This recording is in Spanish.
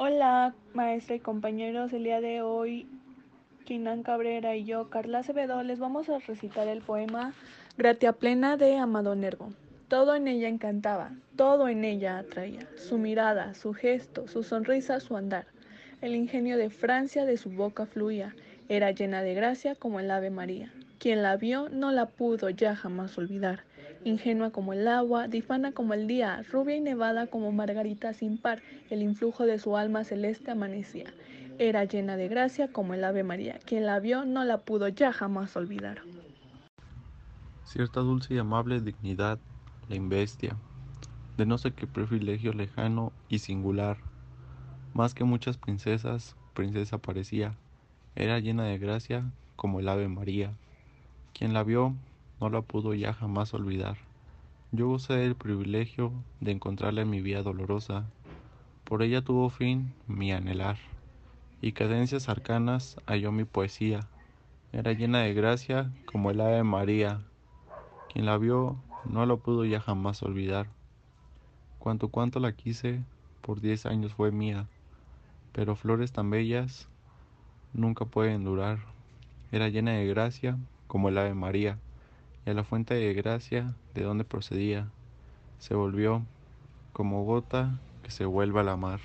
Hola, maestra y compañeros. El día de hoy, Quinan Cabrera y yo, Carla Acevedo, les vamos a recitar el poema Gratia Plena de Amado Nervo. Todo en ella encantaba, todo en ella atraía, su mirada, su gesto, su sonrisa, su andar. El ingenio de Francia de su boca fluía, era llena de gracia como el Ave María. Quien la vio no la pudo ya jamás olvidar. Ingenua como el agua, difana como el día, rubia y nevada como margarita sin par, el influjo de su alma celeste amanecía. Era llena de gracia como el Ave María. Quien la vio no la pudo ya jamás olvidar. Cierta dulce y amable dignidad la investia, de no sé qué privilegio lejano y singular. Más que muchas princesas, princesa parecía, era llena de gracia como el Ave María. Quien la vio no la pudo ya jamás olvidar. Yo gocé del privilegio de encontrarla en mi vida dolorosa. Por ella tuvo fin mi anhelar, y cadencias arcanas halló mi poesía. Era llena de gracia como el ave María. Quien la vio no la pudo ya jamás olvidar. Cuanto cuanto la quise, por diez años fue mía, pero flores tan bellas nunca pueden durar. Era llena de gracia como el Ave María, y a la fuente de gracia de donde procedía, se volvió como gota que se vuelve a la mar.